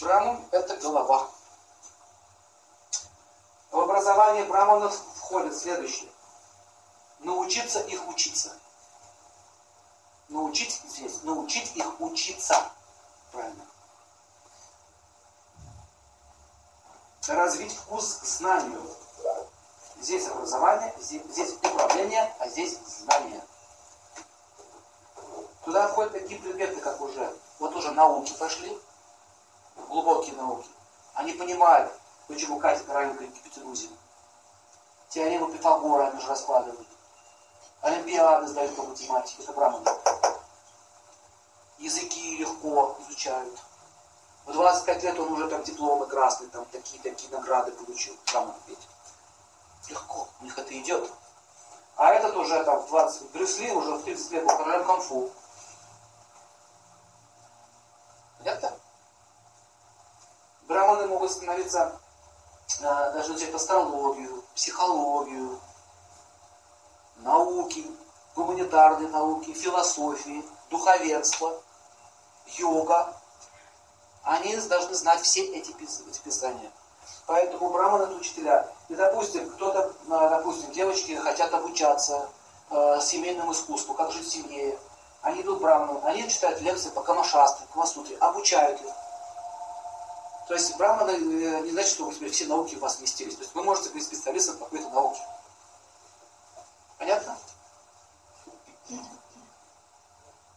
Браман – это голова. В образование браманов входит следующее. Научиться их учиться. Научить здесь, научить их учиться. Правильно. Развить вкус к знанию. Здесь образование, здесь, здесь управление, а здесь знание. Туда входят такие предметы, как уже, вот уже науки пошли, глубокие науки. Они понимают, почему Катя правильно говорит гипотенузе. Теорему Пифагора они же раскладывают. Олимпиады сдают по математике, это браманы. Языки легко изучают. В 25 лет он уже там дипломы красные, там такие-такие награды получил. Браман ведь. Легко, у них это идет. А этот уже там в 20, Брюс Ли уже в 30 лет был королем конфу. Понятно? Браманы могут становиться, э, даже изучать астрологию, психологию, науки, гуманитарные науки, философии, духовенство, йога. Они должны знать все эти, писания. Поэтому браманы это учителя. И, допустим, кто-то, э, допустим, девочки хотят обучаться э, семейному искусству, как жить в семье. Они идут браманам, они читают лекции по камашастру, камасутре, обучают их. То есть браманы э, не значит, что теперь все науки у вас вместились. То есть вы можете быть специалистом в какой-то науке. Понятно?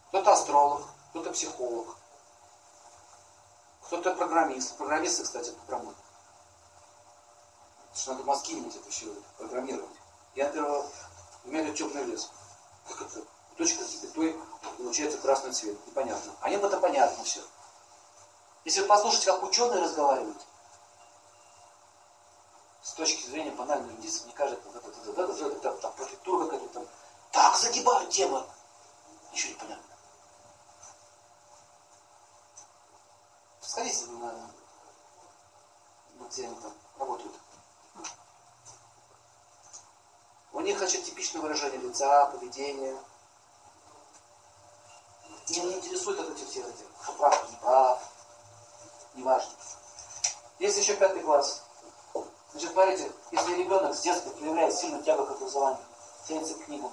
Кто-то астролог, кто-то психолог, кто-то программист. Программисты, кстати, это браманы. Потому что надо мозги иметь это все программировать. Я, например, у меня это темный лес. Как это? Точка с запятой получается красный цвет. Непонятно. А им это понятно все. Если вы послушаете, как ученые разговаривают, с точки зрения банальной медицины, мне кажется, вот это, это, это, это, это, там, префектура какая-то там, так загибают тема. Ничего не понятно. Сходите на, где они там работают. У них, значит, типичное выражение лица, поведения. Меня не интересует от этих всех этих, прав, не прав неважно. Есть еще пятый класс. Значит, смотрите, если ребенок с детства проявляет сильную тягу к образованию, тянется к книгам,